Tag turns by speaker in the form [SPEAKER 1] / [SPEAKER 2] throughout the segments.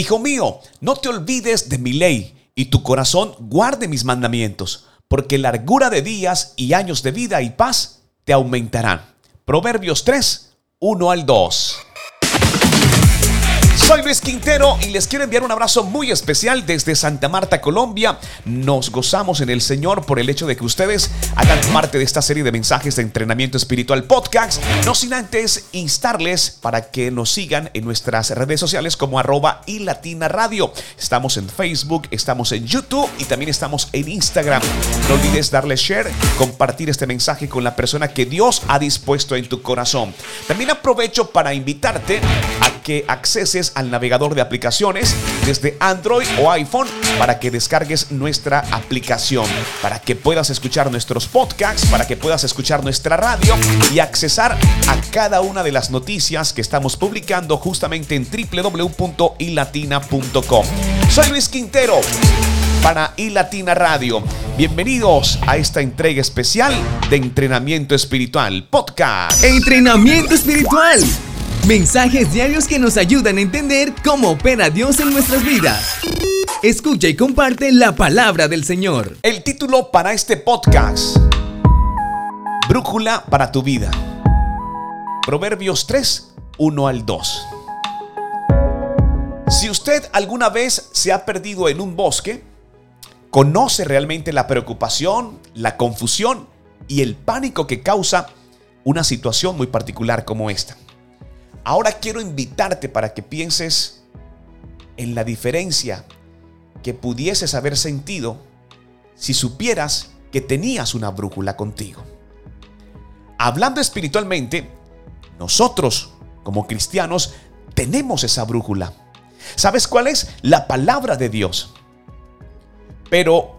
[SPEAKER 1] Hijo mío, no te olvides de mi ley y tu corazón guarde mis mandamientos, porque largura de días y años de vida y paz te aumentarán. Proverbios 3, 1 al 2. Soy Luis Quintero y les quiero enviar un abrazo muy especial desde Santa Marta, Colombia. Nos gozamos en el Señor por el hecho de que ustedes hagan parte de esta serie de mensajes de entrenamiento espiritual podcast. No sin antes instarles para que nos sigan en nuestras redes sociales como arroba y latina radio. Estamos en Facebook, estamos en YouTube y también estamos en Instagram. No olvides darle share, compartir este mensaje con la persona que Dios ha dispuesto en tu corazón. También aprovecho para invitarte a que acceses al navegador de aplicaciones desde Android o iPhone para que descargues nuestra aplicación, para que puedas escuchar nuestros podcasts, para que puedas escuchar nuestra radio y accesar a cada una de las noticias que estamos publicando justamente en www.ilatina.com. Soy Luis Quintero para iLatina Radio. Bienvenidos a esta entrega especial de Entrenamiento Espiritual Podcast.
[SPEAKER 2] Entrenamiento Espiritual Mensajes diarios que nos ayudan a entender cómo opera Dios en nuestras vidas. Escucha y comparte la palabra del Señor.
[SPEAKER 1] El título para este podcast. Brújula para tu vida. Proverbios 3, 1 al 2. Si usted alguna vez se ha perdido en un bosque, conoce realmente la preocupación, la confusión y el pánico que causa una situación muy particular como esta. Ahora quiero invitarte para que pienses en la diferencia que pudieses haber sentido si supieras que tenías una brújula contigo. Hablando espiritualmente, nosotros como cristianos tenemos esa brújula. ¿Sabes cuál es? La palabra de Dios. Pero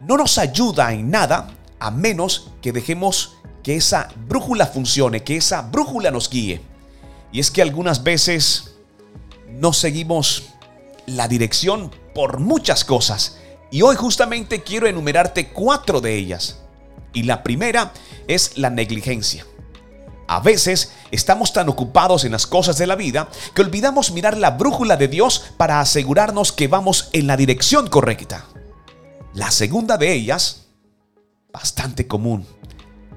[SPEAKER 1] no nos ayuda en nada a menos que dejemos que esa brújula funcione, que esa brújula nos guíe. Y es que algunas veces no seguimos la dirección por muchas cosas. Y hoy justamente quiero enumerarte cuatro de ellas. Y la primera es la negligencia. A veces estamos tan ocupados en las cosas de la vida que olvidamos mirar la brújula de Dios para asegurarnos que vamos en la dirección correcta. La segunda de ellas, bastante común,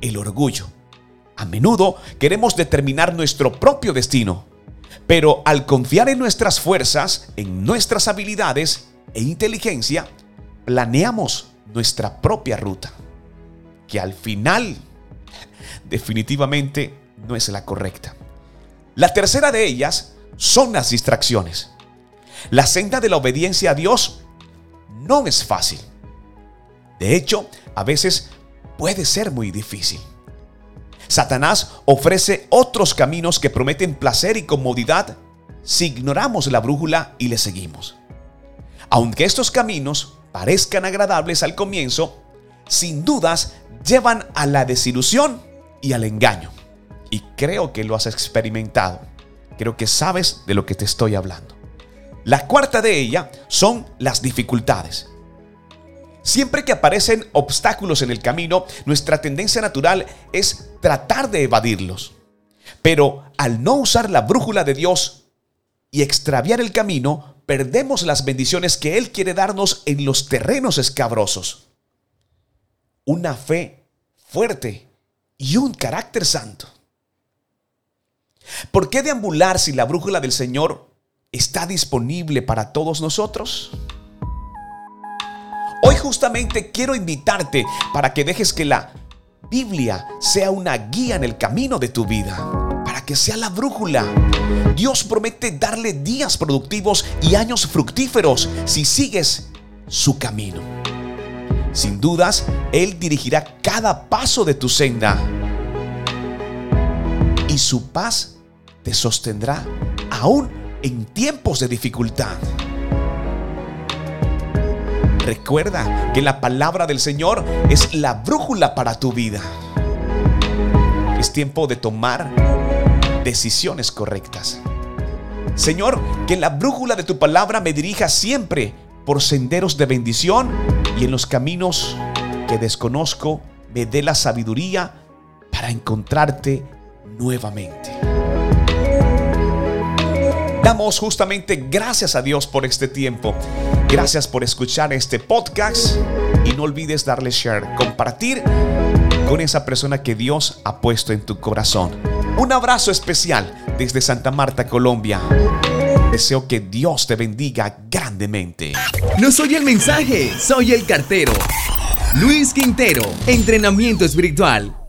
[SPEAKER 1] el orgullo. A menudo queremos determinar nuestro propio destino, pero al confiar en nuestras fuerzas, en nuestras habilidades e inteligencia, planeamos nuestra propia ruta, que al final definitivamente no es la correcta. La tercera de ellas son las distracciones. La senda de la obediencia a Dios no es fácil. De hecho, a veces puede ser muy difícil. Satanás ofrece otros caminos que prometen placer y comodidad si ignoramos la brújula y le seguimos. Aunque estos caminos parezcan agradables al comienzo, sin dudas llevan a la desilusión y al engaño. Y creo que lo has experimentado. Creo que sabes de lo que te estoy hablando. La cuarta de ella son las dificultades. Siempre que aparecen obstáculos en el camino, nuestra tendencia natural es tratar de evadirlos. Pero al no usar la brújula de Dios y extraviar el camino, perdemos las bendiciones que Él quiere darnos en los terrenos escabrosos. Una fe fuerte y un carácter santo. ¿Por qué deambular si la brújula del Señor está disponible para todos nosotros? Hoy justamente quiero invitarte para que dejes que la Biblia sea una guía en el camino de tu vida, para que sea la brújula. Dios promete darle días productivos y años fructíferos si sigues su camino. Sin dudas, Él dirigirá cada paso de tu senda y su paz te sostendrá aún en tiempos de dificultad. Recuerda que la palabra del Señor es la brújula para tu vida. Es tiempo de tomar decisiones correctas. Señor, que la brújula de tu palabra me dirija siempre por senderos de bendición y en los caminos que desconozco me dé la sabiduría para encontrarte nuevamente. Damos justamente gracias a Dios por este tiempo. Gracias por escuchar este podcast y no olvides darle share, compartir con esa persona que Dios ha puesto en tu corazón. Un abrazo especial desde Santa Marta, Colombia. Deseo que Dios te bendiga grandemente.
[SPEAKER 2] No soy el mensaje, soy el cartero. Luis Quintero, entrenamiento espiritual.